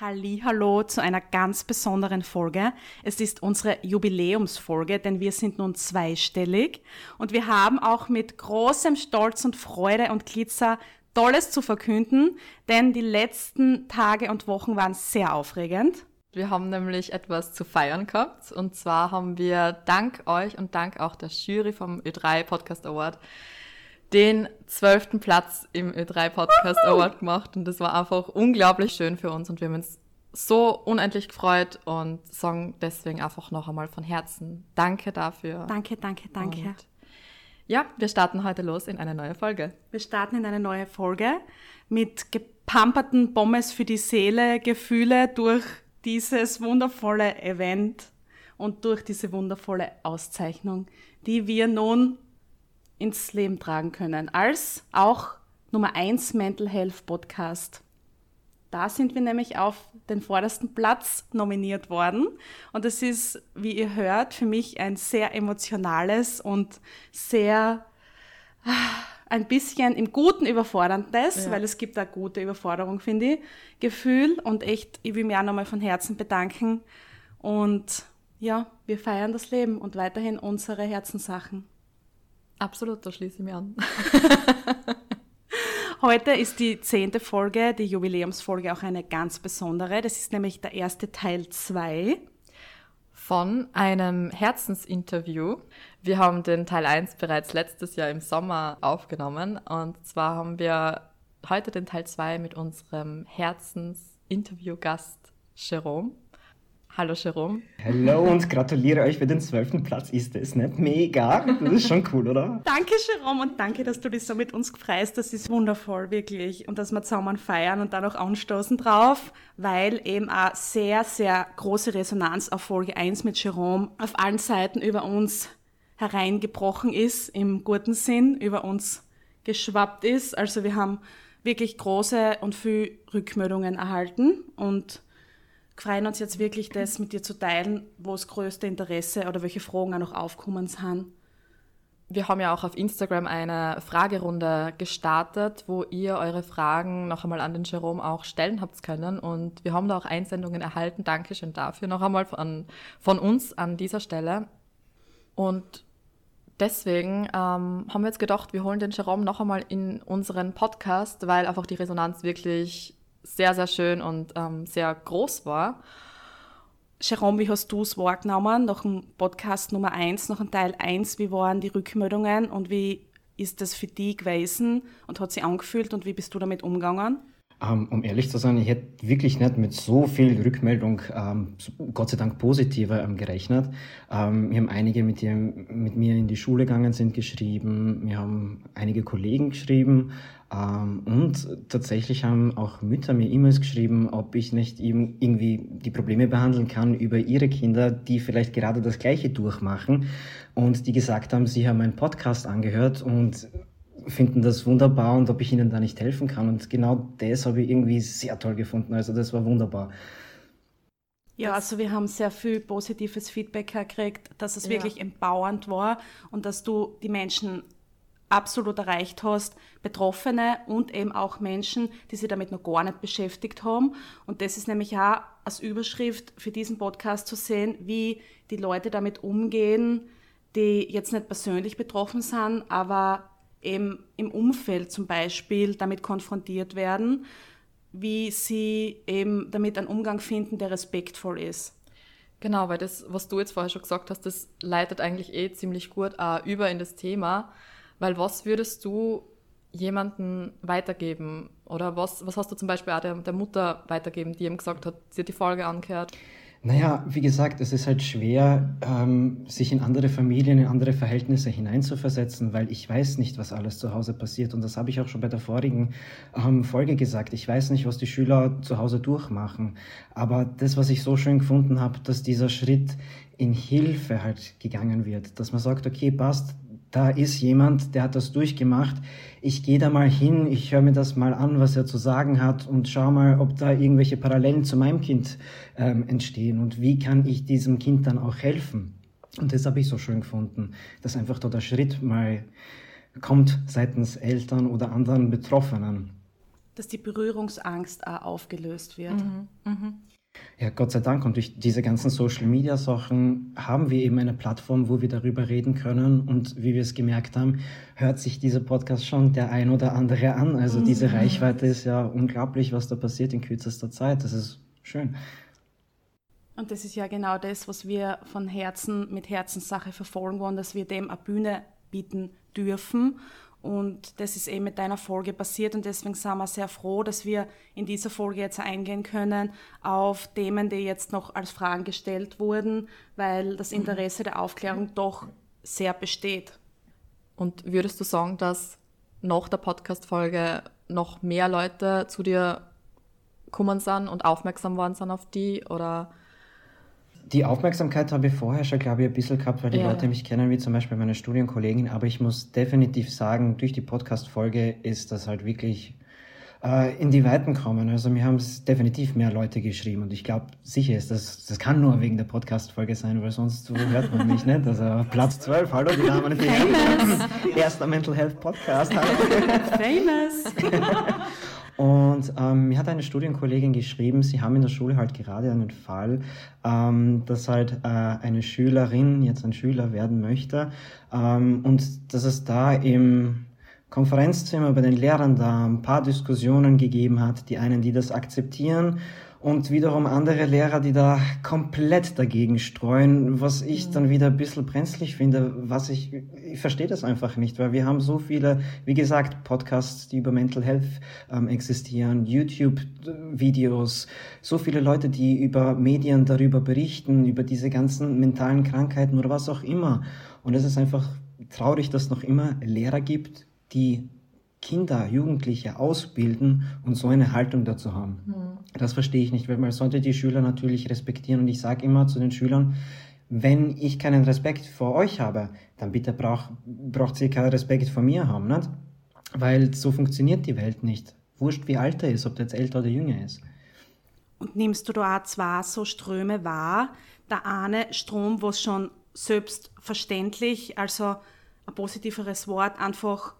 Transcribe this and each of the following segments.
Hallo zu einer ganz besonderen Folge. Es ist unsere Jubiläumsfolge, denn wir sind nun zweistellig und wir haben auch mit großem Stolz und Freude und Glitzer Tolles zu verkünden, denn die letzten Tage und Wochen waren sehr aufregend. Wir haben nämlich etwas zu feiern gehabt und zwar haben wir dank euch und dank auch der Jury vom Ö3 Podcast Award den zwölften Platz im Ö3 Podcast Award gemacht und das war einfach unglaublich schön für uns und wir haben uns so unendlich gefreut und sagen deswegen einfach noch einmal von Herzen Danke dafür. Danke, danke, danke. Und ja, wir starten heute los in eine neue Folge. Wir starten in eine neue Folge mit gepamperten Pommes für die Seele, Gefühle durch dieses wundervolle Event und durch diese wundervolle Auszeichnung, die wir nun ins Leben tragen können, als auch Nummer 1 Mental Health Podcast. Da sind wir nämlich auf den vordersten Platz nominiert worden. Und es ist, wie ihr hört, für mich ein sehr emotionales und sehr ah, ein bisschen im Guten überforderndes, ja. weil es gibt da gute Überforderung, finde ich, Gefühl. Und echt, ich will mich auch nochmal von Herzen bedanken. Und ja, wir feiern das Leben und weiterhin unsere Herzenssachen. Absolut, da schließe ich mich an. Heute ist die zehnte Folge, die Jubiläumsfolge, auch eine ganz besondere. Das ist nämlich der erste Teil 2 von einem Herzensinterview. Wir haben den Teil 1 bereits letztes Jahr im Sommer aufgenommen und zwar haben wir heute den Teil 2 mit unserem Herzensinterviewgast Jerome. Hallo Jerome. Hallo und gratuliere euch für den zwölften Platz. Ist das nicht mega? Das ist schon cool, oder? danke Jerome und danke, dass du dich so mit uns freust. Das ist wundervoll, wirklich. Und dass wir zusammen feiern und dann auch anstoßen drauf, weil eben auch sehr, sehr große Resonanz auf Folge 1 mit Jerome auf allen Seiten über uns hereingebrochen ist, im guten Sinn, über uns geschwappt ist. Also wir haben wirklich große und viel Rückmeldungen erhalten und freuen uns jetzt wirklich, das mit dir zu teilen, wo das größte Interesse oder welche Fragen auch noch aufkommen sind. Wir haben ja auch auf Instagram eine Fragerunde gestartet, wo ihr eure Fragen noch einmal an den Jerome auch stellen habt können. Und wir haben da auch Einsendungen erhalten. Dankeschön dafür noch einmal von, von uns an dieser Stelle. Und deswegen ähm, haben wir jetzt gedacht, wir holen den Jerome noch einmal in unseren Podcast, weil einfach die Resonanz wirklich sehr, sehr schön und ähm, sehr groß war. Jerome, wie hast du es wahrgenommen? Nach dem Podcast Nummer 1, nach dem Teil 1, wie waren die Rückmeldungen und wie ist das für dich gewesen und hat sie angefühlt und wie bist du damit umgegangen? Ähm, um ehrlich zu sein, ich hätte wirklich nicht mit so viel Rückmeldung, ähm, Gott sei Dank positiver, ähm, gerechnet. Ähm, wir haben einige, mit, dem, mit mir in die Schule gegangen sind, geschrieben. Wir haben einige Kollegen geschrieben. Ähm, und tatsächlich haben auch Mütter mir E-Mails geschrieben, ob ich nicht eben irgendwie die Probleme behandeln kann über ihre Kinder, die vielleicht gerade das Gleiche durchmachen und die gesagt haben, sie haben meinen Podcast angehört und finden das wunderbar und ob ich ihnen da nicht helfen kann. Und genau das habe ich irgendwie sehr toll gefunden. Also das war wunderbar. Ja, also wir haben sehr viel positives Feedback gekriegt, dass es ja. wirklich empowernd war und dass du die Menschen absolut erreicht hast, Betroffene und eben auch Menschen, die sich damit noch gar nicht beschäftigt haben. Und das ist nämlich auch als Überschrift für diesen Podcast zu sehen, wie die Leute damit umgehen, die jetzt nicht persönlich betroffen sind, aber eben im Umfeld zum Beispiel damit konfrontiert werden, wie sie eben damit einen Umgang finden, der respektvoll ist. Genau, weil das, was du jetzt vorher schon gesagt hast, das leitet eigentlich eh ziemlich gut auch über in das Thema, weil was würdest du jemanden weitergeben? Oder was, was hast du zum Beispiel auch der, der Mutter weitergeben, die ihm gesagt hat, sie hat die Folge angehört? Naja, wie gesagt, es ist halt schwer, ähm, sich in andere Familien, in andere Verhältnisse hineinzuversetzen, weil ich weiß nicht, was alles zu Hause passiert. Und das habe ich auch schon bei der vorigen ähm, Folge gesagt. Ich weiß nicht, was die Schüler zu Hause durchmachen. Aber das, was ich so schön gefunden habe, dass dieser Schritt in Hilfe halt gegangen wird, dass man sagt, okay, passt, da ist jemand, der hat das durchgemacht. Ich gehe da mal hin, ich höre mir das mal an, was er zu sagen hat und schau mal, ob da irgendwelche Parallelen zu meinem Kind ähm, entstehen und wie kann ich diesem Kind dann auch helfen. Und das habe ich so schön gefunden, dass einfach da der Schritt mal kommt seitens Eltern oder anderen Betroffenen. dass die Berührungsangst auch aufgelöst wird. Mhm. Mhm. Ja, Gott sei Dank. Und durch diese ganzen Social-Media-Sachen haben wir eben eine Plattform, wo wir darüber reden können. Und wie wir es gemerkt haben, hört sich dieser Podcast schon der ein oder andere an. Also mhm. diese Reichweite ist ja unglaublich, was da passiert in kürzester Zeit. Das ist schön. Und das ist ja genau das, was wir von Herzen mit Herzenssache verfolgen wollen, dass wir dem eine Bühne bieten dürfen und das ist eben mit deiner Folge passiert und deswegen sind wir sehr froh, dass wir in dieser Folge jetzt eingehen können auf Themen, die jetzt noch als Fragen gestellt wurden, weil das Interesse der Aufklärung doch sehr besteht. Und würdest du sagen, dass nach der Podcast-Folge noch mehr Leute zu dir gekommen sind und aufmerksam worden sind auf die oder die Aufmerksamkeit habe ich vorher schon, glaube ich, ein bisschen gehabt, weil die ja. Leute mich kennen, wie zum Beispiel meine Studienkollegin. Aber ich muss definitiv sagen, durch die Podcast-Folge ist das halt wirklich äh, in die Weiten kommen. Also mir haben es definitiv mehr Leute geschrieben und ich glaube, sicher ist das, das kann nur wegen der Podcast-Folge sein, weil sonst hört man mich nicht. Also Platz 12, hallo, die Damen und Herren. Erster Mental Health Podcast. Famous. Und ähm, mir hat eine Studienkollegin geschrieben, sie haben in der Schule halt gerade einen Fall, ähm, dass halt äh, eine Schülerin jetzt ein Schüler werden möchte. Ähm, und dass es da im Konferenzzimmer bei den Lehrern da ein paar Diskussionen gegeben hat, die einen, die das akzeptieren und wiederum andere Lehrer, die da komplett dagegen streuen, was ich mhm. dann wieder ein bisschen brenzlig finde, was ich, ich verstehe das einfach nicht, weil wir haben so viele, wie gesagt, Podcasts, die über Mental Health ähm, existieren, YouTube-Videos, so viele Leute, die über Medien darüber berichten, über diese ganzen mentalen Krankheiten oder was auch immer. Und es ist einfach traurig, dass es noch immer Lehrer gibt, die Kinder, Jugendliche ausbilden und so eine Haltung dazu haben. Mhm. Das verstehe ich nicht, weil man sollte die Schüler natürlich respektieren. Und ich sage immer zu den Schülern, wenn ich keinen Respekt vor euch habe, dann bitte brauch, braucht ihr keinen Respekt vor mir haben, nicht? Weil so funktioniert die Welt nicht. Wurscht, wie alt er ist, ob der jetzt älter oder jünger ist. Und nimmst du da auch zwei so Ströme wahr? Der eine Strom, wo es schon selbstverständlich, also ein positiveres Wort, einfach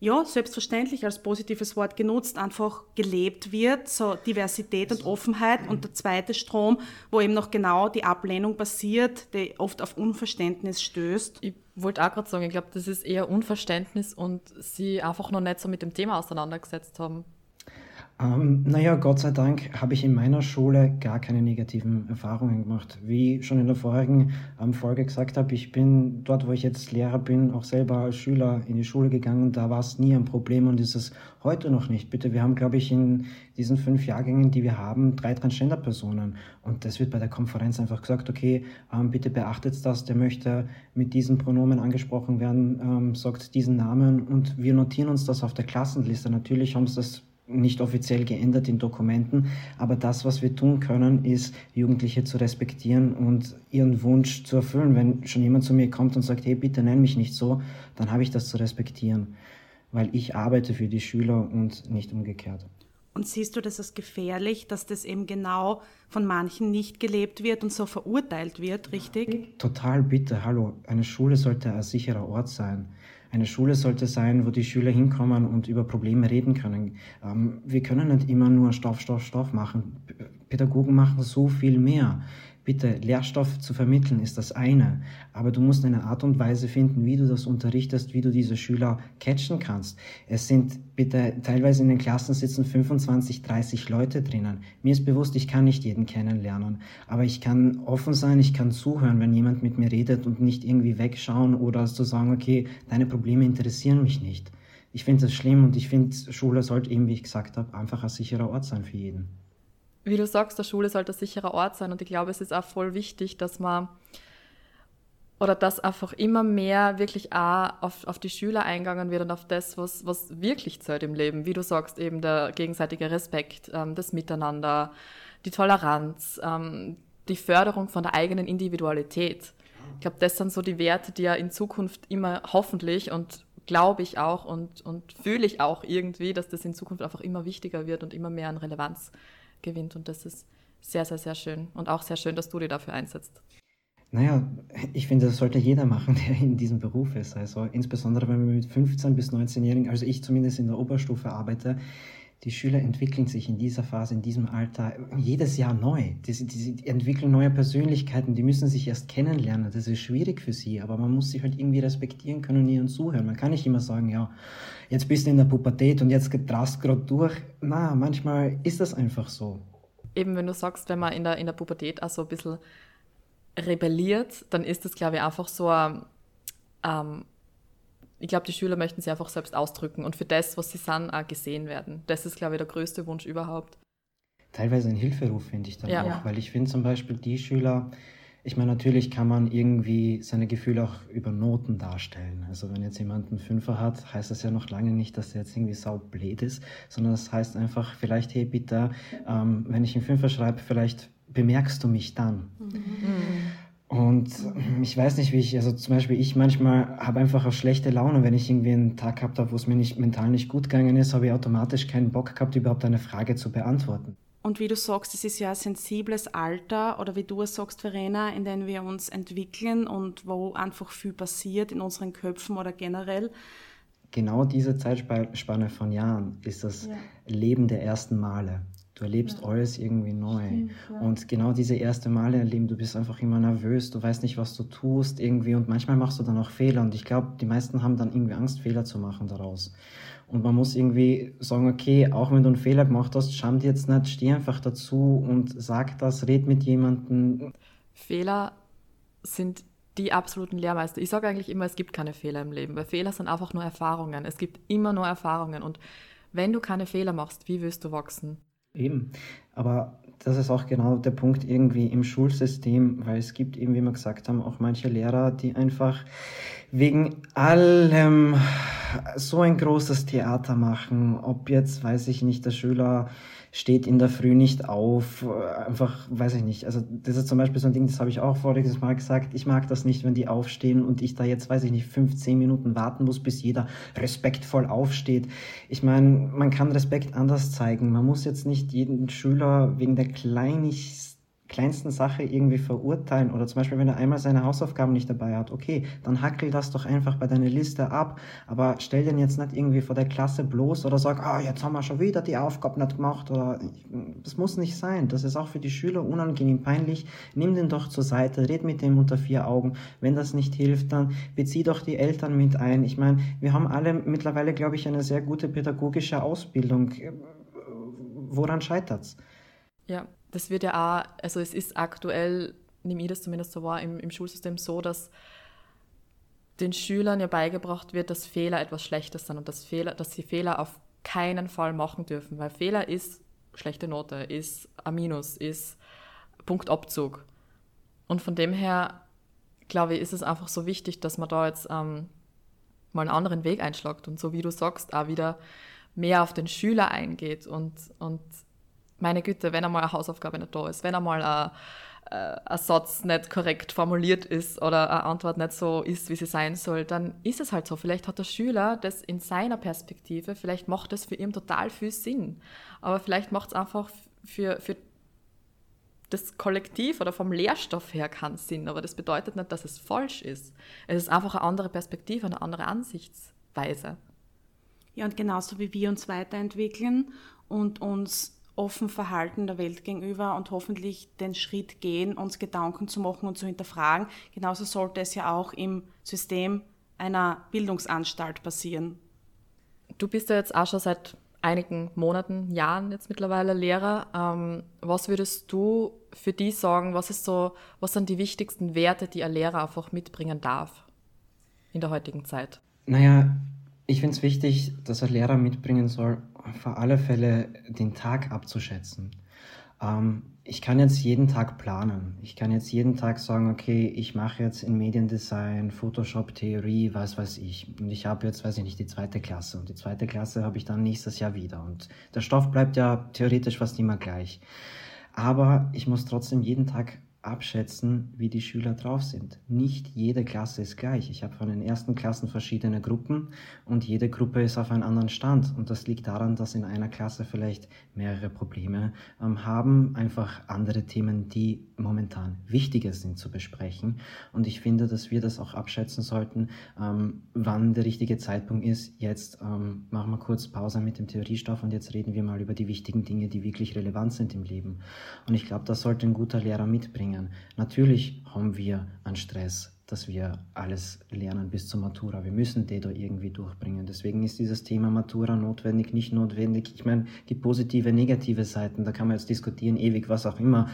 ja, selbstverständlich als positives Wort genutzt, einfach gelebt wird, so Diversität und Offenheit. Und der zweite Strom, wo eben noch genau die Ablehnung passiert, die oft auf Unverständnis stößt. Ich wollte auch gerade sagen, ich glaube, das ist eher Unverständnis und sie einfach noch nicht so mit dem Thema auseinandergesetzt haben. Ähm, naja, Gott sei Dank habe ich in meiner Schule gar keine negativen Erfahrungen gemacht. Wie schon in der vorigen ähm, Folge gesagt habe, ich bin dort, wo ich jetzt Lehrer bin, auch selber als Schüler in die Schule gegangen da war es nie ein Problem und ist es heute noch nicht. Bitte, wir haben, glaube ich, in diesen fünf Jahrgängen, die wir haben, drei Transgender-Personen und das wird bei der Konferenz einfach gesagt, okay, ähm, bitte beachtet das, der möchte mit diesen Pronomen angesprochen werden, ähm, sagt diesen Namen und wir notieren uns das auf der Klassenliste. Natürlich haben sie das nicht offiziell geändert in Dokumenten, aber das, was wir tun können, ist, Jugendliche zu respektieren und ihren Wunsch zu erfüllen. Wenn schon jemand zu mir kommt und sagt, hey, bitte nenn mich nicht so, dann habe ich das zu respektieren, weil ich arbeite für die Schüler und nicht umgekehrt. Und siehst du das als gefährlich, dass das eben genau von manchen nicht gelebt wird und so verurteilt wird, richtig? Total bitte, hallo. Eine Schule sollte ein sicherer Ort sein. Eine Schule sollte sein, wo die Schüler hinkommen und über Probleme reden können. Ähm, wir können nicht immer nur Stoff, Stoff, Stoff machen. Pädagogen machen so viel mehr. Bitte, Lehrstoff zu vermitteln ist das eine, aber du musst eine Art und Weise finden, wie du das unterrichtest, wie du diese Schüler catchen kannst. Es sind bitte, teilweise in den Klassen sitzen 25, 30 Leute drinnen. Mir ist bewusst, ich kann nicht jeden kennenlernen, aber ich kann offen sein, ich kann zuhören, wenn jemand mit mir redet und nicht irgendwie wegschauen oder zu sagen, okay, deine Probleme interessieren mich nicht. Ich finde das schlimm und ich finde, Schule sollte eben, wie ich gesagt habe, einfach ein sicherer Ort sein für jeden wie du sagst, der Schule sollte ein sicherer Ort sein und ich glaube, es ist auch voll wichtig, dass man oder dass einfach immer mehr wirklich auch auf, auf die Schüler eingegangen wird und auf das, was, was wirklich zählt im Leben. Wie du sagst, eben der gegenseitige Respekt, ähm, das Miteinander, die Toleranz, ähm, die Förderung von der eigenen Individualität. Ich glaube, das sind so die Werte, die ja in Zukunft immer hoffentlich und glaube ich auch und, und fühle ich auch irgendwie, dass das in Zukunft einfach immer wichtiger wird und immer mehr an Relevanz gewinnt. Und das ist sehr, sehr, sehr schön. Und auch sehr schön, dass du dir dafür einsetzt. Naja, ich finde, das sollte jeder machen, der in diesem Beruf ist. Also insbesondere, wenn wir mit 15 bis 19-Jährigen, also ich zumindest in der Oberstufe arbeite, die Schüler entwickeln sich in dieser Phase, in diesem Alter jedes Jahr neu. Die, die, die, entwickeln neue Persönlichkeiten, die müssen sich erst kennenlernen. Das ist schwierig für sie, aber man muss sich halt irgendwie respektieren können und ihnen zuhören. Man kann nicht immer sagen, ja, jetzt bist du in der Pubertät und jetzt drast gerade durch. Na, manchmal ist das einfach so. Eben, wenn du sagst, wenn man in der, in der Pubertät auch so ein bisschen rebelliert, dann ist das, glaube ich, einfach so ein, ähm, ich glaube, die Schüler möchten sich einfach selbst ausdrücken und für das, was sie sind, auch gesehen werden. Das ist, glaube ich, der größte Wunsch überhaupt. Teilweise ein Hilferuf, finde ich dann ja. auch, weil ich finde zum Beispiel die Schüler, ich meine, natürlich kann man irgendwie seine Gefühle auch über Noten darstellen. Also wenn jetzt jemand einen Fünfer hat, heißt das ja noch lange nicht, dass er jetzt irgendwie saublöd ist, sondern das heißt einfach, vielleicht, hey, bitte, ähm, wenn ich einen Fünfer schreibe, vielleicht bemerkst du mich dann. Mhm. Und ich weiß nicht, wie ich, also zum Beispiel ich manchmal habe einfach auch schlechte Laune, wenn ich irgendwie einen Tag gehabt habe, wo es mir nicht mental nicht gut gegangen ist, habe ich automatisch keinen Bock gehabt, überhaupt eine Frage zu beantworten. Und wie du sagst, es ist ja ein sensibles Alter oder wie du es sagst, Verena, in dem wir uns entwickeln und wo einfach viel passiert in unseren Köpfen oder generell. Genau diese Zeitspanne von Jahren ist das ja. Leben der ersten Male. Du erlebst ja. alles irgendwie neu. Stimmt, ja. Und genau diese erste Male erleben, du bist einfach immer nervös, du weißt nicht, was du tust irgendwie und manchmal machst du dann auch Fehler und ich glaube, die meisten haben dann irgendwie Angst, Fehler zu machen daraus. Und man muss irgendwie sagen, okay, auch wenn du einen Fehler gemacht hast, scham dir jetzt nicht, steh einfach dazu und sag das, red mit jemandem. Fehler sind die absoluten Lehrmeister. Ich sage eigentlich immer, es gibt keine Fehler im Leben, weil Fehler sind einfach nur Erfahrungen. Es gibt immer nur Erfahrungen und wenn du keine Fehler machst, wie willst du wachsen? Eben. Aber das ist auch genau der Punkt irgendwie im Schulsystem, weil es gibt eben, wie wir gesagt haben, auch manche Lehrer, die einfach wegen allem so ein großes Theater machen. Ob jetzt, weiß ich nicht, der Schüler steht in der Früh nicht auf, einfach, weiß ich nicht. Also das ist zum Beispiel so ein Ding, das habe ich auch voriges Mal gesagt. Ich mag das nicht, wenn die aufstehen und ich da jetzt, weiß ich nicht, 15 Minuten warten muss, bis jeder respektvoll aufsteht. Ich meine, man kann Respekt anders zeigen. Man muss jetzt nicht jeden Schüler wegen der kleinigsten kleinsten Sache irgendwie verurteilen oder zum Beispiel, wenn er einmal seine Hausaufgaben nicht dabei hat, okay, dann hackel das doch einfach bei deiner Liste ab, aber stell den jetzt nicht irgendwie vor der Klasse bloß oder sag, ah, jetzt haben wir schon wieder die Aufgabe nicht gemacht oder das muss nicht sein. Das ist auch für die Schüler unangenehm peinlich. Nimm den doch zur Seite, red mit dem unter vier Augen. Wenn das nicht hilft, dann bezieh doch die Eltern mit ein. Ich meine, wir haben alle mittlerweile, glaube ich, eine sehr gute pädagogische Ausbildung. Woran scheitert's? Ja, das wird ja auch, also es ist aktuell, nehme ich das zumindest so wahr, im, im Schulsystem so, dass den Schülern ja beigebracht wird, dass Fehler etwas Schlechtes sind und dass, Fehler, dass sie Fehler auf keinen Fall machen dürfen, weil Fehler ist schlechte Note, ist ein Minus, ist Punktabzug. Und von dem her, glaube ich, ist es einfach so wichtig, dass man da jetzt ähm, mal einen anderen Weg einschlagt und so wie du sagst, auch wieder mehr auf den Schüler eingeht und, und meine Güte, wenn einmal eine Hausaufgabe nicht da ist, wenn einmal ein, äh, ein Satz nicht korrekt formuliert ist oder eine Antwort nicht so ist, wie sie sein soll, dann ist es halt so. Vielleicht hat der Schüler das in seiner Perspektive, vielleicht macht das für ihn total viel Sinn, aber vielleicht macht es einfach für, für das Kollektiv oder vom Lehrstoff her keinen Sinn, aber das bedeutet nicht, dass es falsch ist. Es ist einfach eine andere Perspektive, eine andere Ansichtsweise. Ja, und genauso wie wir uns weiterentwickeln und uns offen verhalten der Welt gegenüber und hoffentlich den Schritt gehen, uns Gedanken zu machen und zu hinterfragen. Genauso sollte es ja auch im System einer Bildungsanstalt passieren. Du bist ja jetzt auch schon seit einigen Monaten, Jahren jetzt mittlerweile Lehrer. Ähm, was würdest du für die sagen, was ist so, was sind die wichtigsten Werte, die ein Lehrer einfach mitbringen darf in der heutigen Zeit? Naja, ich finde es wichtig, dass ein Lehrer mitbringen soll, für alle Fälle den Tag abzuschätzen. Ähm, ich kann jetzt jeden Tag planen. Ich kann jetzt jeden Tag sagen, okay, ich mache jetzt in Mediendesign, Photoshop, Theorie, was weiß ich. Und ich habe jetzt, weiß ich nicht, die zweite Klasse. Und die zweite Klasse habe ich dann nächstes Jahr wieder. Und der Stoff bleibt ja theoretisch fast immer gleich. Aber ich muss trotzdem jeden Tag abschätzen, wie die Schüler drauf sind. Nicht jede Klasse ist gleich. Ich habe von den ersten Klassen verschiedene Gruppen und jede Gruppe ist auf einem anderen Stand. Und das liegt daran, dass in einer Klasse vielleicht mehrere Probleme ähm, haben, einfach andere Themen, die momentan wichtiger sind zu besprechen. Und ich finde, dass wir das auch abschätzen sollten, ähm, wann der richtige Zeitpunkt ist. Jetzt ähm, machen wir kurz Pause mit dem Theoriestoff und jetzt reden wir mal über die wichtigen Dinge, die wirklich relevant sind im Leben. Und ich glaube, das sollte ein guter Lehrer mitbringen. Natürlich haben wir an Stress, dass wir alles lernen bis zur Matura. Wir müssen die da irgendwie durchbringen. Deswegen ist dieses Thema Matura notwendig, nicht notwendig. Ich meine, gibt positive, negative Seiten, da kann man jetzt diskutieren, ewig, was auch immer.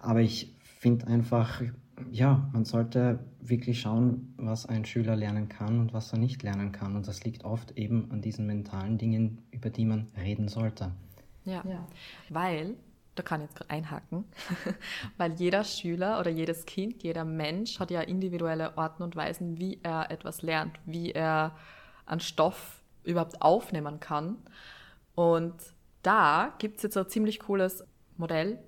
Aber ich finde einfach, ja, man sollte wirklich schauen, was ein Schüler lernen kann und was er nicht lernen kann. Und das liegt oft eben an diesen mentalen Dingen, über die man reden sollte. Ja, ja. weil, da kann ich jetzt gerade einhaken, weil jeder Schüler oder jedes Kind, jeder Mensch hat ja individuelle Orten und Weisen, wie er etwas lernt, wie er an Stoff überhaupt aufnehmen kann. Und da gibt es jetzt ein ziemlich cooles Modell,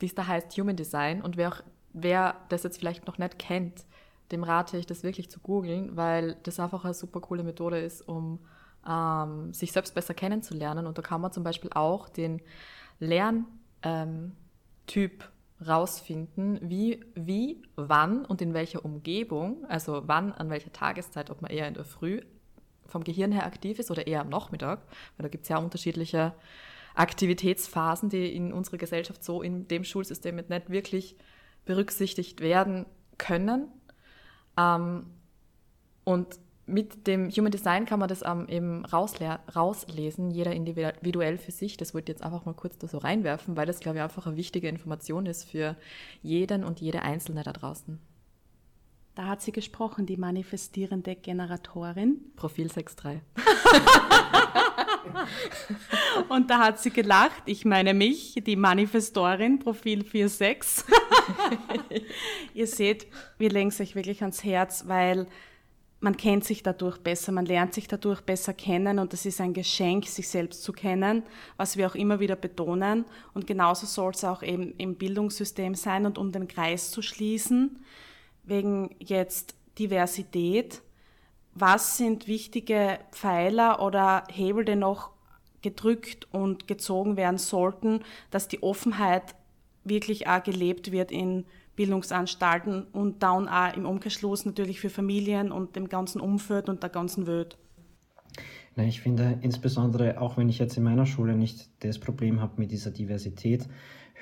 das da heißt Human Design. Und wer, auch, wer das jetzt vielleicht noch nicht kennt, dem rate ich, das wirklich zu googeln, weil das einfach eine super coole Methode ist, um ähm, sich selbst besser kennenzulernen. Und da kann man zum Beispiel auch den Lerntyp ähm, rausfinden, wie, wie, wann und in welcher Umgebung, also wann, an welcher Tageszeit, ob man eher in der Früh vom Gehirn her aktiv ist oder eher am Nachmittag, weil da gibt es ja unterschiedliche Aktivitätsphasen, die in unserer Gesellschaft so in dem Schulsystem nicht wirklich berücksichtigt werden können. Ähm, und mit dem Human Design kann man das ähm, eben rauslesen, jeder individuell für sich. Das wollte ich jetzt einfach mal kurz da so reinwerfen, weil das, glaube ich, einfach eine wichtige Information ist für jeden und jede Einzelne da draußen. Da hat sie gesprochen, die manifestierende Generatorin. Profil 6.3. und da hat sie gelacht. Ich meine mich, die Manifestorin, Profil 4.6. Ihr seht, wir legen es euch wirklich ans Herz, weil man kennt sich dadurch besser, man lernt sich dadurch besser kennen und es ist ein Geschenk, sich selbst zu kennen, was wir auch immer wieder betonen. Und genauso soll es auch eben im Bildungssystem sein und um den Kreis zu schließen, wegen jetzt Diversität. Was sind wichtige Pfeiler oder Hebel, die noch gedrückt und gezogen werden sollten, dass die Offenheit wirklich auch gelebt wird in Bildungsanstalten und dann auch im Umkehrschluss natürlich für Familien und dem ganzen Umfeld und der ganzen Welt. ich finde insbesondere, auch wenn ich jetzt in meiner Schule nicht das Problem habe mit dieser Diversität,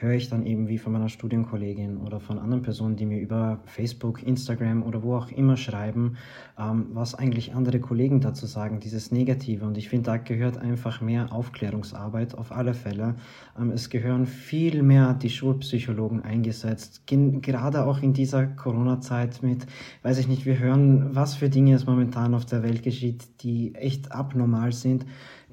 höre ich dann eben wie von meiner Studienkollegin oder von anderen Personen, die mir über Facebook, Instagram oder wo auch immer schreiben, ähm, was eigentlich andere Kollegen dazu sagen, dieses Negative. Und ich finde, da gehört einfach mehr Aufklärungsarbeit auf alle Fälle. Ähm, es gehören viel mehr die Schulpsychologen eingesetzt, gerade auch in dieser Corona-Zeit mit, weiß ich nicht, wir hören, was für Dinge es momentan auf der Welt geschieht, die echt abnormal sind.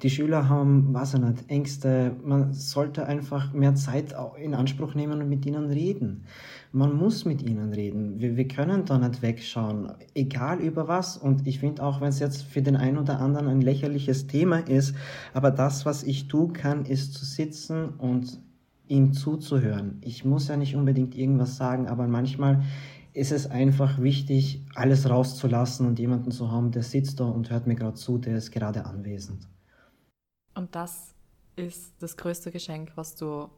Die Schüler haben, weiß ich nicht, Ängste. Man sollte einfach mehr Zeit in Anspruch nehmen und mit ihnen reden. Man muss mit ihnen reden. Wir, wir können da nicht wegschauen, egal über was. Und ich finde auch, wenn es jetzt für den einen oder anderen ein lächerliches Thema ist, aber das, was ich tun kann, ist zu sitzen und ihm zuzuhören. Ich muss ja nicht unbedingt irgendwas sagen, aber manchmal ist es einfach wichtig, alles rauszulassen und jemanden zu haben, der sitzt da und hört mir gerade zu, der ist gerade anwesend. Und das ist das größte Geschenk, was du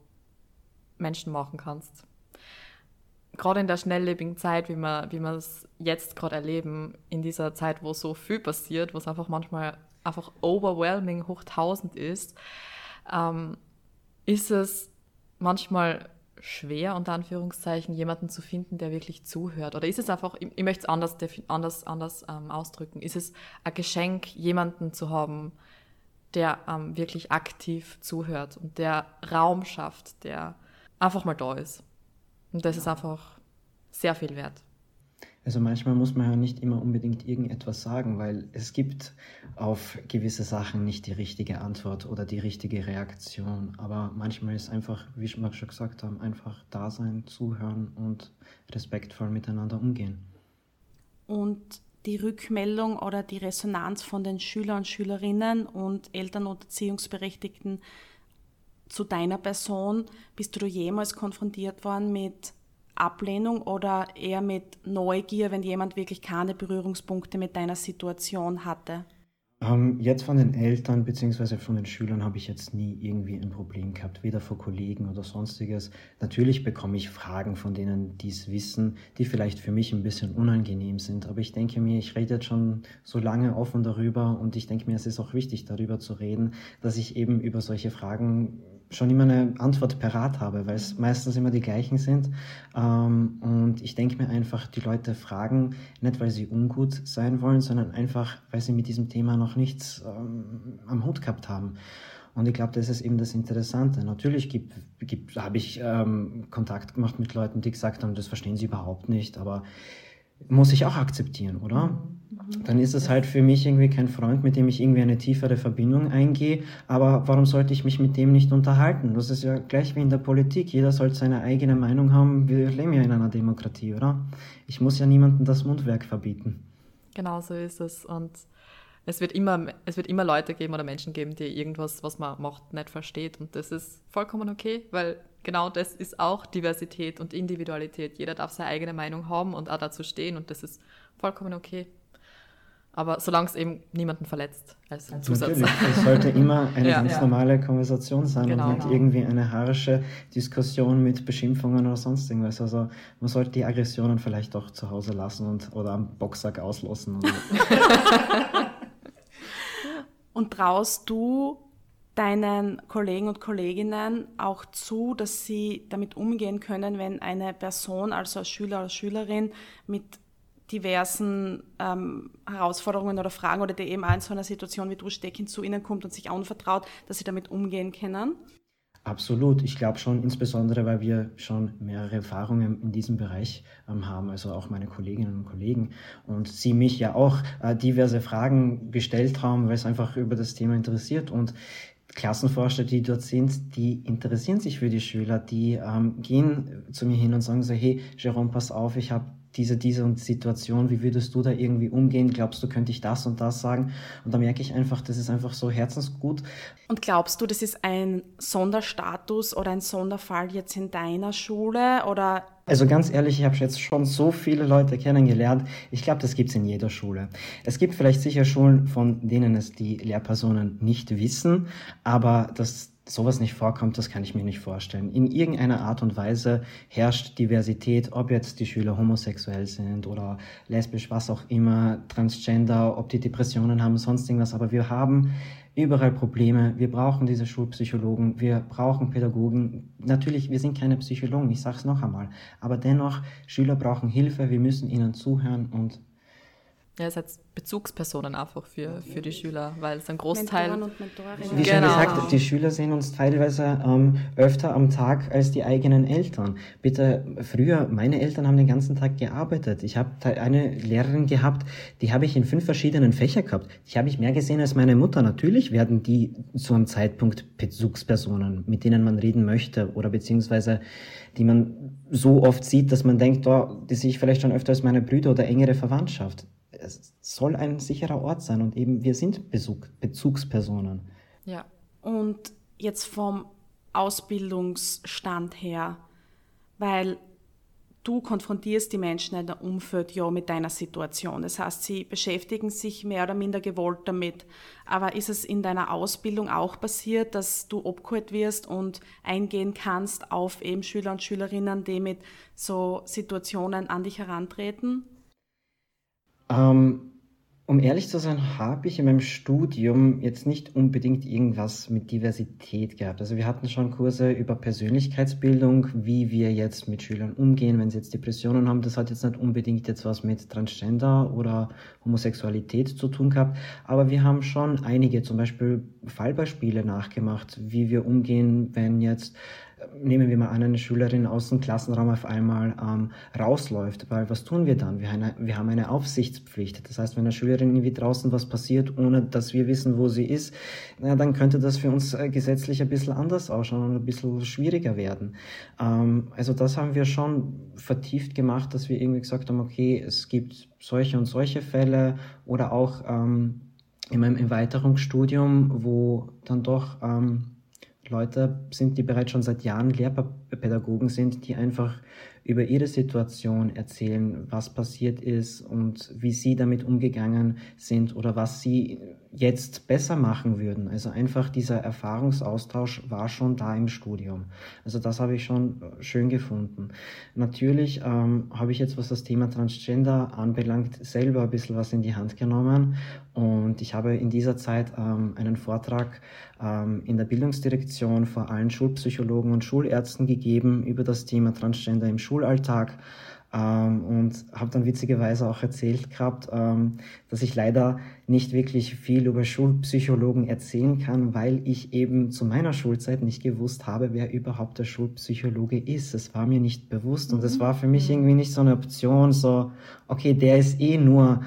Menschen machen kannst. Gerade in der schnelllebigen Zeit, wie wir, wie wir es jetzt gerade erleben, in dieser Zeit, wo so viel passiert, wo es einfach manchmal einfach overwhelming hoch tausend ist, ähm, ist es manchmal schwer, unter Anführungszeichen, jemanden zu finden, der wirklich zuhört? Oder ist es einfach, ich, ich möchte es anders, anders, anders ähm, ausdrücken, ist es ein Geschenk, jemanden zu haben, der ähm, wirklich aktiv zuhört und der Raum schafft, der einfach mal da ist. Und das ist einfach sehr viel wert. Also manchmal muss man ja nicht immer unbedingt irgendetwas sagen, weil es gibt auf gewisse Sachen nicht die richtige Antwort oder die richtige Reaktion. Aber manchmal ist einfach, wie wir schon gesagt haben, einfach da sein, zuhören und respektvoll miteinander umgehen. Und die Rückmeldung oder die Resonanz von den Schülern und Schülerinnen und Eltern und Erziehungsberechtigten zu deiner Person? Bist du jemals konfrontiert worden mit Ablehnung oder eher mit Neugier, wenn jemand wirklich keine Berührungspunkte mit deiner Situation hatte? Ähm, jetzt von den Eltern bzw. von den Schülern habe ich jetzt nie irgendwie ein Problem gehabt, weder vor Kollegen oder sonstiges. Natürlich bekomme ich Fragen von denen, die es wissen, die vielleicht für mich ein bisschen unangenehm sind. Aber ich denke mir, ich rede jetzt schon so lange offen darüber und ich denke mir, es ist auch wichtig, darüber zu reden, dass ich eben über solche Fragen schon immer eine Antwort parat habe, weil es meistens immer die gleichen sind. Ähm, und ich denke mir einfach, die Leute fragen nicht, weil sie ungut sein wollen, sondern einfach, weil sie mit diesem Thema noch nichts ähm, am Hut gehabt haben. Und ich glaube, das ist eben das Interessante. Natürlich gibt, gibt, habe ich ähm, Kontakt gemacht mit Leuten, die gesagt haben, das verstehen sie überhaupt nicht, aber muss ich auch akzeptieren, oder? Dann ist es halt für mich irgendwie kein Freund, mit dem ich irgendwie eine tiefere Verbindung eingehe. Aber warum sollte ich mich mit dem nicht unterhalten? Das ist ja gleich wie in der Politik. Jeder sollte seine eigene Meinung haben. Wir leben ja in einer Demokratie, oder? Ich muss ja niemandem das Mundwerk verbieten. Genau so ist es. Und es wird immer, es wird immer Leute geben oder Menschen geben, die irgendwas, was man macht, nicht versteht. Und das ist vollkommen okay, weil genau das ist auch Diversität und Individualität. Jeder darf seine eigene Meinung haben und auch dazu stehen und das ist vollkommen okay. Aber solange es eben niemanden verletzt als Zusatz. Natürlich, es sollte immer eine ja, ganz ja. normale Konversation sein genau, und nicht genau. irgendwie eine haarische Diskussion mit Beschimpfungen oder sonst irgendwas. Also man sollte die Aggressionen vielleicht doch zu Hause lassen und oder am Boxsack auslassen. und traust du deinen Kollegen und Kolleginnen auch zu, dass sie damit umgehen können, wenn eine Person, also als Schüler oder Schülerin, mit diversen ähm, Herausforderungen oder Fragen oder der eben auch in so einer Situation wie du stecken zu ihnen kommt und sich anvertraut, dass sie damit umgehen können? Absolut. Ich glaube schon, insbesondere weil wir schon mehrere Erfahrungen in diesem Bereich ähm, haben, also auch meine Kolleginnen und Kollegen und sie mich ja auch äh, diverse Fragen gestellt haben, weil es einfach über das Thema interessiert und Klassenforscher, die dort sind, die interessieren sich für die Schüler, die ähm, gehen zu mir hin und sagen so, hey, Jerome, pass auf, ich habe diese, diese und Situation, wie würdest du da irgendwie umgehen? Glaubst du, könnte ich das und das sagen? Und da merke ich einfach, das ist einfach so herzensgut. Und glaubst du, das ist ein Sonderstatus oder ein Sonderfall jetzt in deiner Schule oder? Also ganz ehrlich, ich habe jetzt schon so viele Leute kennengelernt. Ich glaube, das gibt's in jeder Schule. Es gibt vielleicht sicher Schulen, von denen es die Lehrpersonen nicht wissen, aber das sowas nicht vorkommt, das kann ich mir nicht vorstellen. In irgendeiner Art und Weise herrscht Diversität, ob jetzt die Schüler homosexuell sind oder lesbisch, was auch immer, transgender, ob die Depressionen haben, sonst irgendwas. Aber wir haben überall Probleme. Wir brauchen diese Schulpsychologen, wir brauchen Pädagogen. Natürlich, wir sind keine Psychologen, ich sage es noch einmal. Aber dennoch, Schüler brauchen Hilfe, wir müssen ihnen zuhören und ja, ihr seid Bezugspersonen einfach für, für die Schüler, weil es ein Großteil. Mentoren und Mentorinnen. Wie schon genau. gesagt, die Schüler sehen uns teilweise ähm, öfter am Tag als die eigenen Eltern. Bitte, früher, meine Eltern haben den ganzen Tag gearbeitet. Ich habe eine Lehrerin gehabt, die habe ich in fünf verschiedenen Fächern gehabt. Die habe ich mehr gesehen als meine Mutter. Natürlich werden die zu einem Zeitpunkt Bezugspersonen, mit denen man reden möchte oder beziehungsweise die man so oft sieht, dass man denkt, oh, die sehe ich vielleicht schon öfter als meine Brüder oder engere Verwandtschaft es soll ein sicherer Ort sein und eben wir sind Bezug, Bezugspersonen. Ja, und jetzt vom Ausbildungsstand her, weil du konfrontierst die Menschen in der Umfeld ja mit deiner Situation. Das heißt, sie beschäftigen sich mehr oder minder gewollt damit. Aber ist es in deiner Ausbildung auch passiert, dass du abgeholt wirst und eingehen kannst auf eben Schüler und Schülerinnen, die mit so Situationen an dich herantreten? Ähm, um ehrlich zu sein, habe ich in meinem Studium jetzt nicht unbedingt irgendwas mit Diversität gehabt. Also wir hatten schon Kurse über Persönlichkeitsbildung, wie wir jetzt mit Schülern umgehen, wenn sie jetzt Depressionen haben. Das hat jetzt nicht unbedingt jetzt was mit Transgender oder Homosexualität zu tun gehabt. Aber wir haben schon einige, zum Beispiel Fallbeispiele nachgemacht, wie wir umgehen, wenn jetzt nehmen wir mal an, eine Schülerin aus dem Klassenraum auf einmal ähm, rausläuft, weil was tun wir dann? Wir haben, eine, wir haben eine Aufsichtspflicht. Das heißt, wenn einer Schülerin irgendwie draußen was passiert, ohne dass wir wissen, wo sie ist, na, dann könnte das für uns äh, gesetzlich ein bisschen anders ausschauen und ein bisschen schwieriger werden. Ähm, also das haben wir schon vertieft gemacht, dass wir irgendwie gesagt haben, okay, es gibt solche und solche Fälle oder auch ähm, in meinem Erweiterungsstudium, wo dann doch ähm, Leute sind, die bereits schon seit Jahren Lehrpädagogen sind, die einfach über ihre Situation erzählen, was passiert ist und wie sie damit umgegangen sind oder was sie jetzt besser machen würden. Also einfach dieser Erfahrungsaustausch war schon da im Studium. Also das habe ich schon schön gefunden. Natürlich ähm, habe ich jetzt, was das Thema Transgender anbelangt, selber ein bisschen was in die Hand genommen und ich habe in dieser Zeit ähm, einen Vortrag ähm, in der Bildungsdirektion vor allen Schulpsychologen und Schulärzten gegeben über das Thema Transgender im Schulalltag. Ähm, und habe dann witzigerweise auch erzählt gehabt, ähm, dass ich leider nicht wirklich viel über Schulpsychologen erzählen kann, weil ich eben zu meiner Schulzeit nicht gewusst habe, wer überhaupt der Schulpsychologe ist. Es war mir nicht bewusst und es mhm. war für mich mhm. irgendwie nicht so eine Option, so, okay, der ist eh nur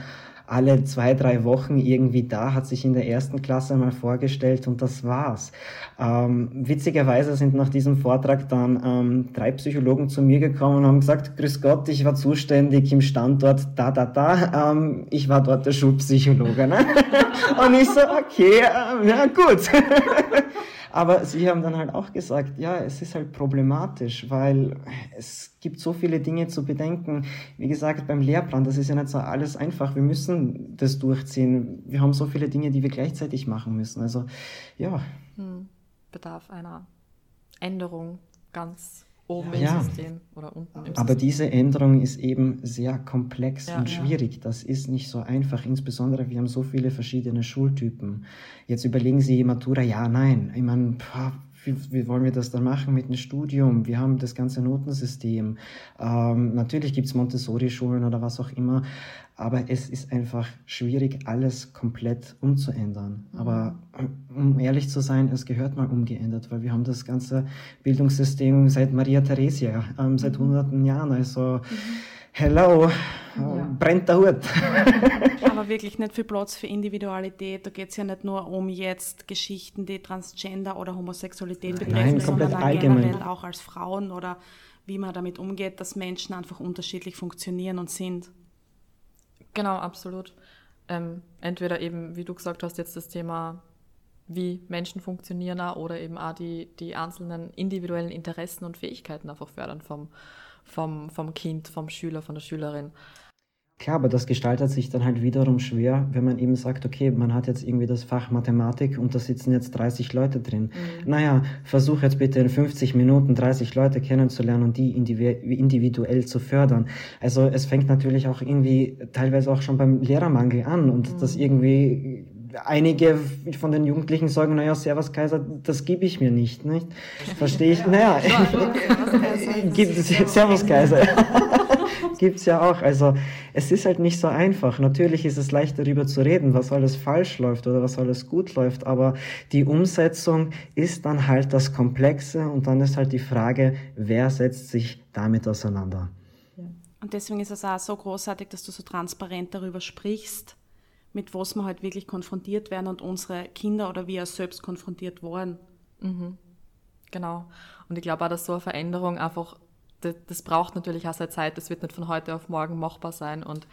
alle zwei, drei Wochen irgendwie da, hat sich in der ersten Klasse mal vorgestellt und das war's. Ähm, witzigerweise sind nach diesem Vortrag dann ähm, drei Psychologen zu mir gekommen und haben gesagt, Grüß Gott, ich war zuständig im Standort da, da, da, ähm, ich war dort der Schulpsychologe. Ne? und ich so, okay, äh, ja gut. Aber sie haben dann halt auch gesagt, ja, es ist halt problematisch, weil es gibt so viele Dinge zu bedenken. Wie gesagt, beim Lehrplan, das ist ja nicht so alles einfach. Wir müssen das durchziehen. Wir haben so viele Dinge, die wir gleichzeitig machen müssen. Also, ja. Hm. Bedarf einer Änderung ganz oben ja, im System oder unten im Aber System. diese Änderung ist eben sehr komplex ja, und schwierig. Ja. Das ist nicht so einfach. Insbesondere, wir haben so viele verschiedene Schultypen. Jetzt überlegen Sie Matura, ja, nein. Ich meine, wie, wie wollen wir das dann machen mit dem Studium? Wir haben das ganze Notensystem. Ähm, natürlich gibt's Montessori-Schulen oder was auch immer. Aber es ist einfach schwierig, alles komplett umzuändern. Aber äh, um ehrlich zu sein, es gehört mal umgeändert, weil wir haben das ganze Bildungssystem seit Maria Theresia, ähm, seit mhm. hunderten Jahren. Also, mhm. hello, ja. brennt der Hut. Aber wirklich nicht viel Platz für Individualität. Da geht es ja nicht nur um jetzt Geschichten, die Transgender oder Homosexualität betreffen, Nein, sondern allgemein. generell auch als Frauen oder wie man damit umgeht, dass Menschen einfach unterschiedlich funktionieren und sind. Genau, absolut. Ähm, entweder eben, wie du gesagt hast, jetzt das Thema, wie Menschen funktionieren oder eben auch die, die einzelnen individuellen Interessen und Fähigkeiten einfach fördern vom, vom, vom Kind, vom Schüler, von der Schülerin. Klar, aber das gestaltet sich dann halt wiederum schwer, wenn man eben sagt, okay, man hat jetzt irgendwie das Fach Mathematik und da sitzen jetzt 30 Leute drin. Mhm. Naja, versuch jetzt bitte in 50 Minuten 30 Leute kennenzulernen und die individuell zu fördern. Also es fängt natürlich auch irgendwie teilweise auch schon beim Lehrermangel an und mhm. das irgendwie einige von den Jugendlichen sagen, naja, Servus Kaiser, das gebe ich mir nicht, nicht? Verstehe ich? Naja, gibt Servus Kaiser. gibt's ja auch. Also es ist halt nicht so einfach. Natürlich ist es leicht darüber zu reden, was alles falsch läuft oder was alles gut läuft, aber die Umsetzung ist dann halt das Komplexe und dann ist halt die Frage, wer setzt sich damit auseinander. Und deswegen ist es auch so großartig, dass du so transparent darüber sprichst, mit was wir halt wirklich konfrontiert werden und unsere Kinder oder wir selbst konfrontiert worden. Mhm. Genau. Und ich glaube auch, dass so eine Veränderung einfach das, das braucht natürlich auch seine Zeit, das wird nicht von heute auf morgen machbar sein. Und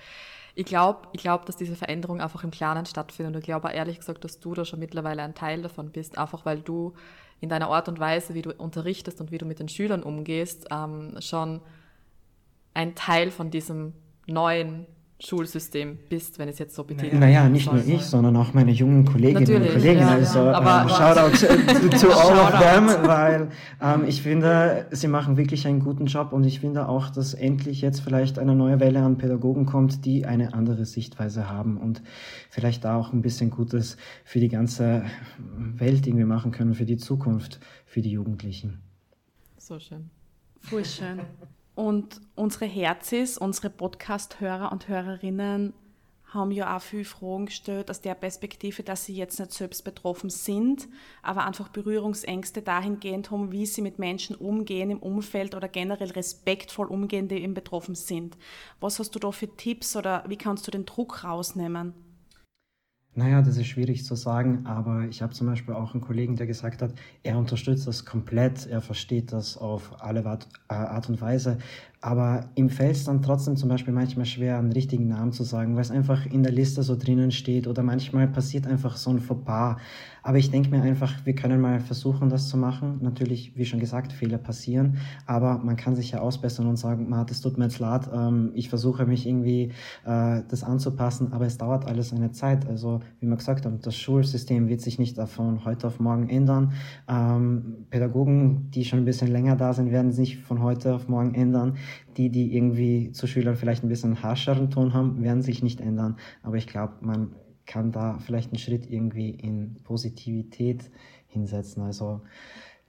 ich glaube, ich glaub, dass diese Veränderung einfach im Kleinen stattfindet. Und ich glaube ehrlich gesagt, dass du da schon mittlerweile ein Teil davon bist, einfach weil du in deiner Art und Weise, wie du unterrichtest und wie du mit den Schülern umgehst, ähm, schon ein Teil von diesem neuen Schulsystem bist, wenn es jetzt so betitelt Naja, nicht nur ich, sondern auch meine jungen Kolleginnen Natürlich, und Kollegen. Ja, also ja. Aber, ähm, Shoutout to all of them, weil ähm, ich finde, sie machen wirklich einen guten Job und ich finde auch, dass endlich jetzt vielleicht eine neue Welle an Pädagogen kommt, die eine andere Sichtweise haben und vielleicht da auch ein bisschen Gutes für die ganze Welt irgendwie machen können, für die Zukunft, für die Jugendlichen. So schön. Voll schön. Und unsere Herzis, unsere Podcast-Hörer und Hörerinnen haben ja auch viele Fragen gestellt aus der Perspektive, dass sie jetzt nicht selbst betroffen sind, aber einfach Berührungsängste dahingehend haben, wie sie mit Menschen umgehen im Umfeld oder generell respektvoll umgehen, die eben betroffen sind. Was hast du da für Tipps oder wie kannst du den Druck rausnehmen? Naja, das ist schwierig zu sagen, aber ich habe zum Beispiel auch einen Kollegen, der gesagt hat, er unterstützt das komplett, er versteht das auf alle äh, Art und Weise. Aber ihm fällt es dann trotzdem zum Beispiel manchmal schwer, einen richtigen Namen zu sagen, weil es einfach in der Liste so drinnen steht oder manchmal passiert einfach so ein Fauxpas. Aber ich denke mir einfach, wir können mal versuchen, das zu machen. Natürlich, wie schon gesagt, Fehler passieren, aber man kann sich ja ausbessern und sagen, Mart, es tut mir jetzt leid, ähm, ich versuche mich irgendwie äh, das anzupassen, aber es dauert alles eine Zeit. Also, wie wir gesagt haben, das Schulsystem wird sich nicht von heute auf morgen ändern. Ähm, Pädagogen, die schon ein bisschen länger da sind, werden sich von heute auf morgen ändern. Die, die irgendwie zu Schülern vielleicht ein bisschen harscheren Ton haben, werden sich nicht ändern. Aber ich glaube, man kann da vielleicht einen Schritt irgendwie in Positivität hinsetzen. Also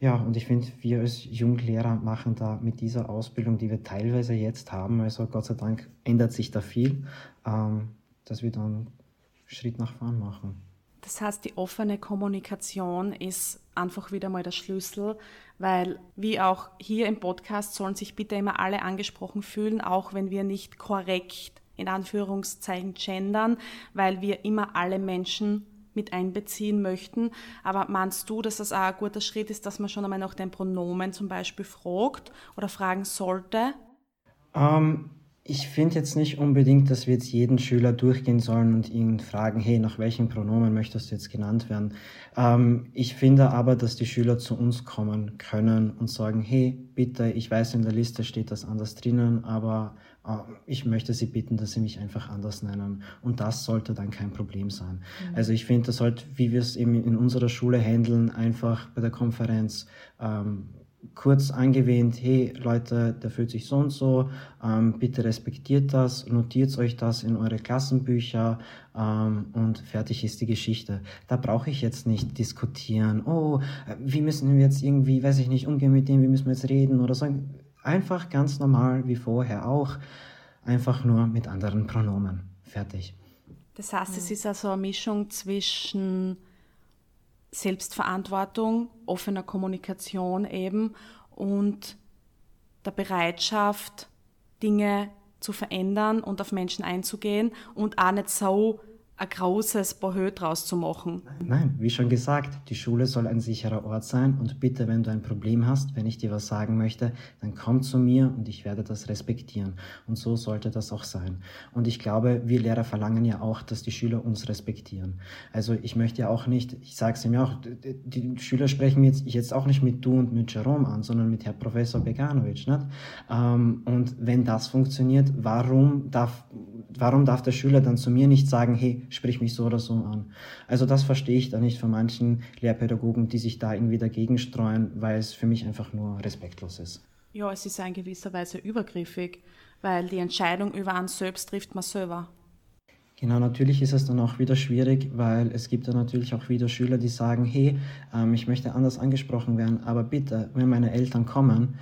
ja, und ich finde, wir als Junglehrer machen da mit dieser Ausbildung, die wir teilweise jetzt haben, also Gott sei Dank ändert sich da viel, ähm, dass wir dann Schritt nach vorn machen. Das heißt, die offene Kommunikation ist einfach wieder mal der Schlüssel, weil wie auch hier im Podcast sollen sich bitte immer alle angesprochen fühlen, auch wenn wir nicht korrekt in Anführungszeichen gendern, weil wir immer alle Menschen mit einbeziehen möchten. Aber meinst du, dass das auch ein guter Schritt ist, dass man schon einmal nach den Pronomen zum Beispiel fragt oder fragen sollte? Ähm, ich finde jetzt nicht unbedingt, dass wir jetzt jeden Schüler durchgehen sollen und ihn fragen, hey, nach welchen Pronomen möchtest du jetzt genannt werden? Ähm, ich finde aber, dass die Schüler zu uns kommen können und sagen, hey, bitte, ich weiß, in der Liste steht das anders drinnen, aber äh, ich möchte Sie bitten, dass Sie mich einfach anders nennen. Und das sollte dann kein Problem sein. Mhm. Also ich finde, das sollte, wie wir es eben in unserer Schule handeln, einfach bei der Konferenz ähm, kurz angewähnt, hey Leute, der fühlt sich so und so, ähm, bitte respektiert das, notiert euch das in eure Klassenbücher ähm, und fertig ist die Geschichte. Da brauche ich jetzt nicht diskutieren, oh, wie müssen wir jetzt irgendwie, weiß ich nicht, umgehen mit dem, wie müssen wir jetzt reden oder sagen, Einfach ganz normal wie vorher auch, einfach nur mit anderen Pronomen. Fertig. Das heißt, es ist also eine Mischung zwischen Selbstverantwortung, offener Kommunikation eben und der Bereitschaft, Dinge zu verändern und auf Menschen einzugehen und auch nicht so ein großes Bohö draus zu machen. Nein, wie schon gesagt, die Schule soll ein sicherer Ort sein und bitte, wenn du ein Problem hast, wenn ich dir was sagen möchte, dann komm zu mir und ich werde das respektieren. Und so sollte das auch sein. Und ich glaube, wir Lehrer verlangen ja auch, dass die Schüler uns respektieren. Also ich möchte ja auch nicht, ich sage es ihm ja auch, die Schüler sprechen mir jetzt, jetzt auch nicht mit du und mit Jerome an, sondern mit Herr Professor Beganovic. Nicht? Ähm, und wenn das funktioniert, warum darf, warum darf der Schüler dann zu mir nicht sagen, hey, sprich mich so oder so an. Also das verstehe ich da nicht von manchen Lehrpädagogen, die sich da irgendwie dagegen streuen, weil es für mich einfach nur respektlos ist. Ja, es ist in gewisser Weise übergriffig, weil die Entscheidung über einen selbst trifft man selber. Genau, natürlich ist es dann auch wieder schwierig, weil es gibt dann natürlich auch wieder Schüler, die sagen, hey, ähm, ich möchte anders angesprochen werden, aber bitte, wenn meine Eltern kommen,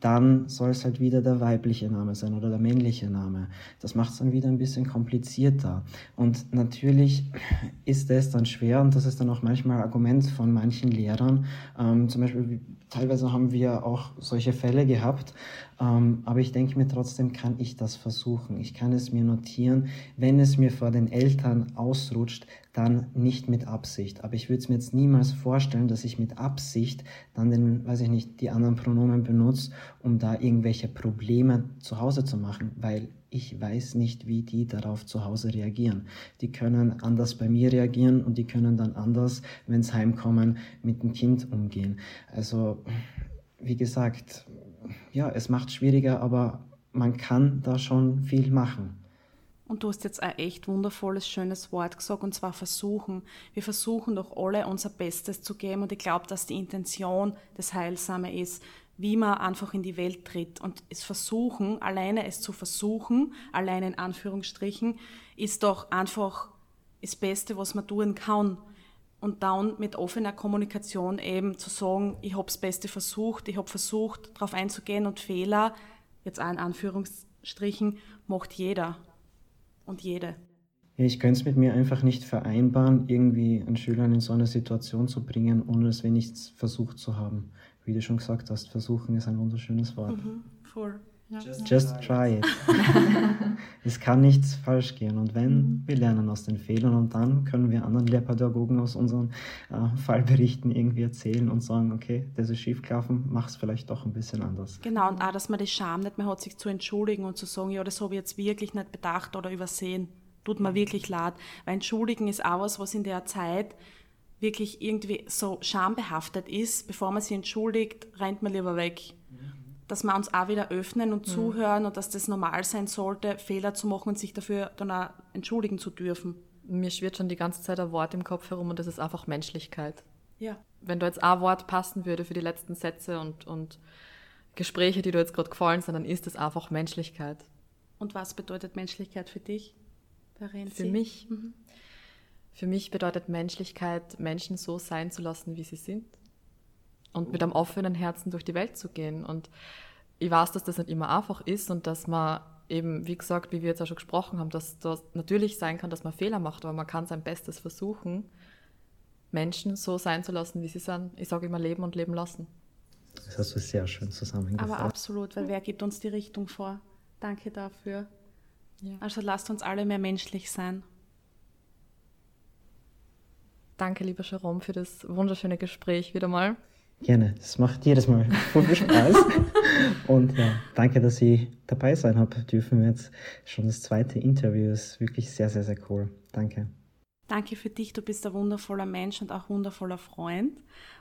dann soll es halt wieder der weibliche Name sein oder der männliche Name. Das macht es dann wieder ein bisschen komplizierter. Und natürlich ist es dann schwer und das ist dann auch manchmal Argument von manchen Lehrern. Ähm, zum Beispiel teilweise haben wir auch solche Fälle gehabt, ähm, aber ich denke mir trotzdem, kann ich das versuchen. Ich kann es mir notieren. Wenn es mir vor den Eltern ausrutscht, dann nicht mit Absicht. Aber ich würde es mir jetzt niemals vorstellen, dass ich mit Absicht dann den, weiß ich nicht, die anderen Pronomen benutze, um da irgendwelche Probleme zu Hause zu machen, weil ich weiß nicht, wie die darauf zu Hause reagieren. Die können anders bei mir reagieren und die können dann anders, wenn sie heimkommen, mit dem Kind umgehen. Also, wie gesagt, ja, es macht schwieriger, aber man kann da schon viel machen. Und du hast jetzt ein echt wundervolles, schönes Wort gesagt, und zwar versuchen. Wir versuchen doch alle unser Bestes zu geben und ich glaube, dass die Intention das Heilsame ist, wie man einfach in die Welt tritt. Und es versuchen, alleine es zu versuchen, alleine in Anführungsstrichen, ist doch einfach das Beste, was man tun kann. Und dann mit offener Kommunikation eben zu sagen, ich habe das Beste versucht, ich habe versucht, darauf einzugehen und Fehler, jetzt auch in Anführungsstrichen, macht jeder und jede. Ich könnte es mit mir einfach nicht vereinbaren, irgendwie einen Schüler in so eine Situation zu bringen, ohne es wenigstens versucht zu haben wie du schon gesagt hast, versuchen ist ein wunderschönes Wort. Mhm, voll. Just, Just try it. es kann nichts falsch gehen. Und wenn, mhm. wir lernen aus den Fehlern und dann können wir anderen Lehrpädagogen aus unseren äh, Fallberichten irgendwie erzählen und sagen, okay, das ist schiefgelaufen, mach es vielleicht doch ein bisschen anders. Genau, und auch, dass man die Scham nicht mehr hat, sich zu entschuldigen und zu sagen, ja, das habe ich jetzt wirklich nicht bedacht oder übersehen. Tut mir wirklich leid. Weil entschuldigen ist auch was, was in der Zeit wirklich irgendwie so schambehaftet ist. Bevor man sich entschuldigt, rennt man lieber weg dass wir uns auch wieder öffnen und mhm. zuhören und dass das normal sein sollte, Fehler zu machen und sich dafür dann auch entschuldigen zu dürfen. Mir schwirrt schon die ganze Zeit ein Wort im Kopf herum und das ist einfach Menschlichkeit. Ja. Wenn du jetzt ein Wort passen würde für die letzten Sätze und, und Gespräche, die du jetzt gerade gefallen sind, dann ist das einfach Menschlichkeit. Und was bedeutet Menschlichkeit für dich, Für mich? Mhm. Für mich bedeutet Menschlichkeit, Menschen so sein zu lassen, wie sie sind und mit einem offenen Herzen durch die Welt zu gehen. Und ich weiß, dass das nicht immer einfach ist und dass man eben, wie gesagt, wie wir jetzt auch schon gesprochen haben, dass das natürlich sein kann, dass man Fehler macht, aber man kann sein Bestes versuchen, Menschen so sein zu lassen, wie sie sind. Ich sage immer leben und leben lassen. Das hast du sehr schön zusammengefasst. Aber absolut, weil wer gibt uns die Richtung vor? Danke dafür. Ja. Also lasst uns alle mehr menschlich sein. Danke, lieber Jerome, für das wunderschöne Gespräch wieder mal. Gerne. Es macht jedes Mal voll viel Spaß. Und ja, danke, dass ich dabei sein habe dürfen. Jetzt schon das zweite Interview ist wirklich sehr, sehr, sehr cool. Danke. Danke für dich. Du bist ein wundervoller Mensch und auch wundervoller Freund.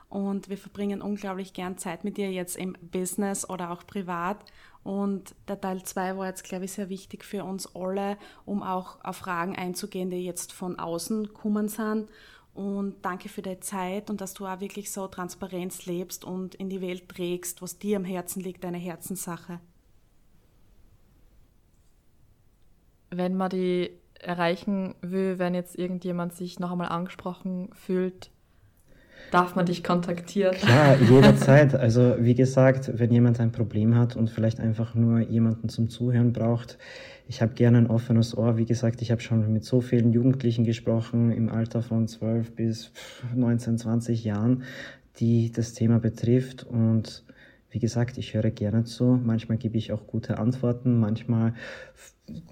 Und wir verbringen unglaublich gern Zeit mit dir jetzt im Business oder auch privat. Und der Teil 2 war jetzt, glaube ich, sehr wichtig für uns alle, um auch auf Fragen einzugehen, die jetzt von außen kommen sind und danke für deine Zeit und dass du auch wirklich so Transparenz lebst und in die Welt trägst, was dir am Herzen liegt, deine Herzenssache. Wenn man die erreichen will, wenn jetzt irgendjemand sich noch einmal angesprochen fühlt, darf man dich kontaktieren. Klar, jederzeit. Also wie gesagt, wenn jemand ein Problem hat und vielleicht einfach nur jemanden zum Zuhören braucht, ich habe gerne ein offenes Ohr. Wie gesagt, ich habe schon mit so vielen Jugendlichen gesprochen im Alter von 12 bis 19, 20 Jahren, die das Thema betrifft. Und wie gesagt, ich höre gerne zu. Manchmal gebe ich auch gute Antworten. Manchmal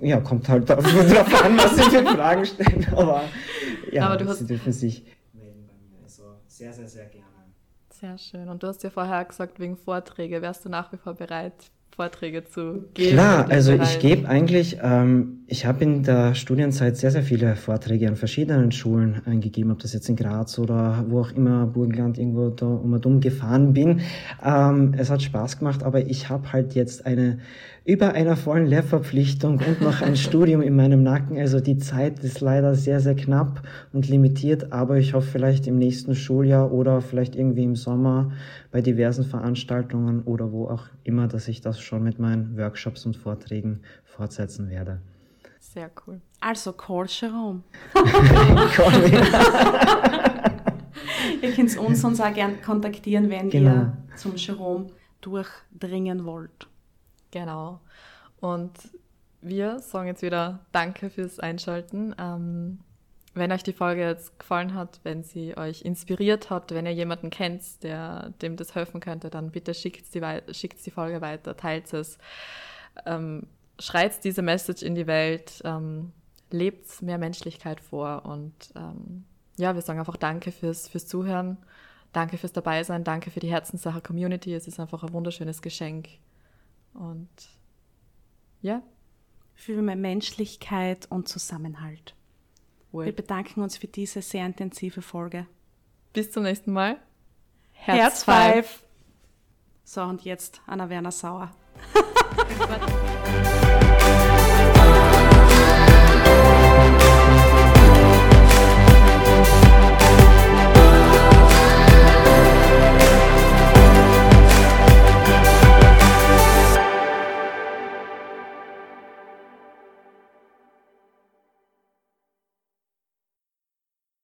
ja, kommt halt darauf an, was sie für Fragen stellen. Aber ja, Aber du hast, sie dürfen sich melden bei mir. Also sehr, sehr, sehr gerne. Sehr schön. Und du hast ja vorher gesagt, wegen Vorträge, wärst du nach wie vor bereit Vorträge zu geben? Klar, also ich gebe eigentlich, ähm, ich habe in der Studienzeit sehr, sehr viele Vorträge an verschiedenen Schulen eingegeben, ob das jetzt in Graz oder wo auch immer, Burgenland, irgendwo da um und um gefahren bin. Ähm, es hat Spaß gemacht, aber ich habe halt jetzt eine über einer vollen Lehrverpflichtung und noch ein Studium in meinem Nacken. Also die Zeit ist leider sehr, sehr knapp und limitiert, aber ich hoffe vielleicht im nächsten Schuljahr oder vielleicht irgendwie im Sommer bei diversen Veranstaltungen oder wo auch immer, dass ich das schon mit meinen Workshops und Vorträgen fortsetzen werde. Sehr cool. Also, call Jerome. ihr könnt uns, uns auch gerne kontaktieren, wenn genau. ihr zum Jerome durchdringen wollt. Genau. Und wir sagen jetzt wieder Danke fürs Einschalten. Ähm, wenn euch die Folge jetzt gefallen hat, wenn sie euch inspiriert hat, wenn ihr jemanden kennt, der dem das helfen könnte, dann bitte schickt die, schickt die Folge weiter, teilt es, ähm, schreit diese Message in die Welt, ähm, lebt mehr Menschlichkeit vor und ähm, ja, wir sagen einfach Danke fürs, fürs Zuhören, danke fürs Dabeisein, danke für die Herzenssache Community. Es ist einfach ein wunderschönes Geschenk. Und ja. Für mehr Menschlichkeit und Zusammenhalt. Wohl. Wir bedanken uns für diese sehr intensive Folge. Bis zum nächsten Mal. Herz, Herz five. So, und jetzt Anna Werner Sauer.